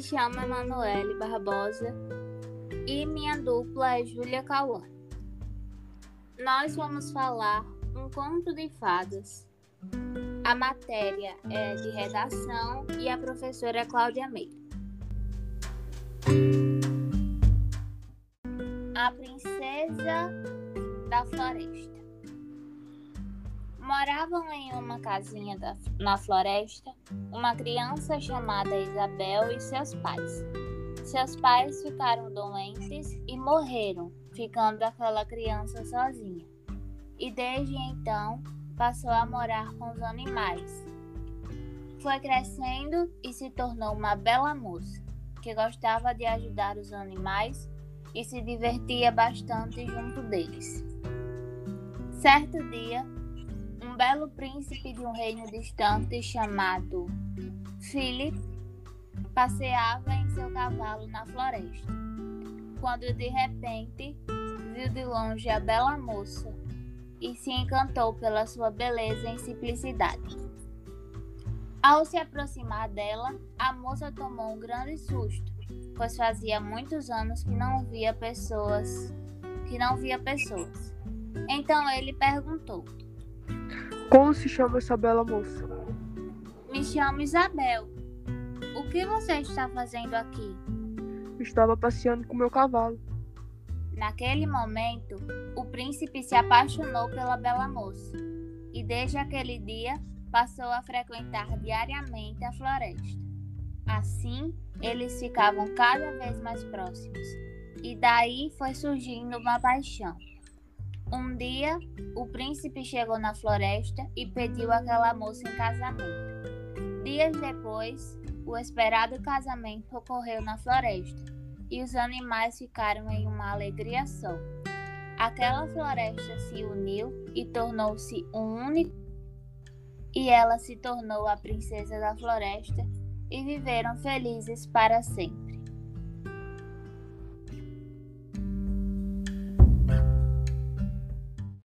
chamo Emanuele Barbosa e minha dupla é Júlia Cauã. Nós vamos falar um conto de fadas. A matéria é de redação e a professora é Cláudia Meira. A Princesa da Floresta Moravam em uma casinha da, na floresta uma criança chamada Isabel e seus pais. Seus pais ficaram doentes e morreram, ficando aquela criança sozinha. E desde então passou a morar com os animais. Foi crescendo e se tornou uma bela moça que gostava de ajudar os animais e se divertia bastante junto deles. Certo dia, belo príncipe de um reino distante chamado Philip passeava em seu cavalo na floresta, quando de repente viu de longe a bela moça e se encantou pela sua beleza e simplicidade. Ao se aproximar dela, a moça tomou um grande susto, pois fazia muitos anos que não via pessoas, que não via pessoas. Então ele perguntou: como se chama essa bela moça? Me chamo Isabel. O que você está fazendo aqui? Estava passeando com meu cavalo. Naquele momento, o príncipe se apaixonou pela bela moça e desde aquele dia passou a frequentar diariamente a floresta. Assim, eles ficavam cada vez mais próximos e daí foi surgindo uma paixão. Um dia, o príncipe chegou na floresta e pediu aquela moça em casamento. Dias depois, o esperado casamento ocorreu na floresta e os animais ficaram em uma alegria só. Aquela floresta se uniu e tornou-se um único, e ela se tornou a princesa da floresta e viveram felizes para sempre.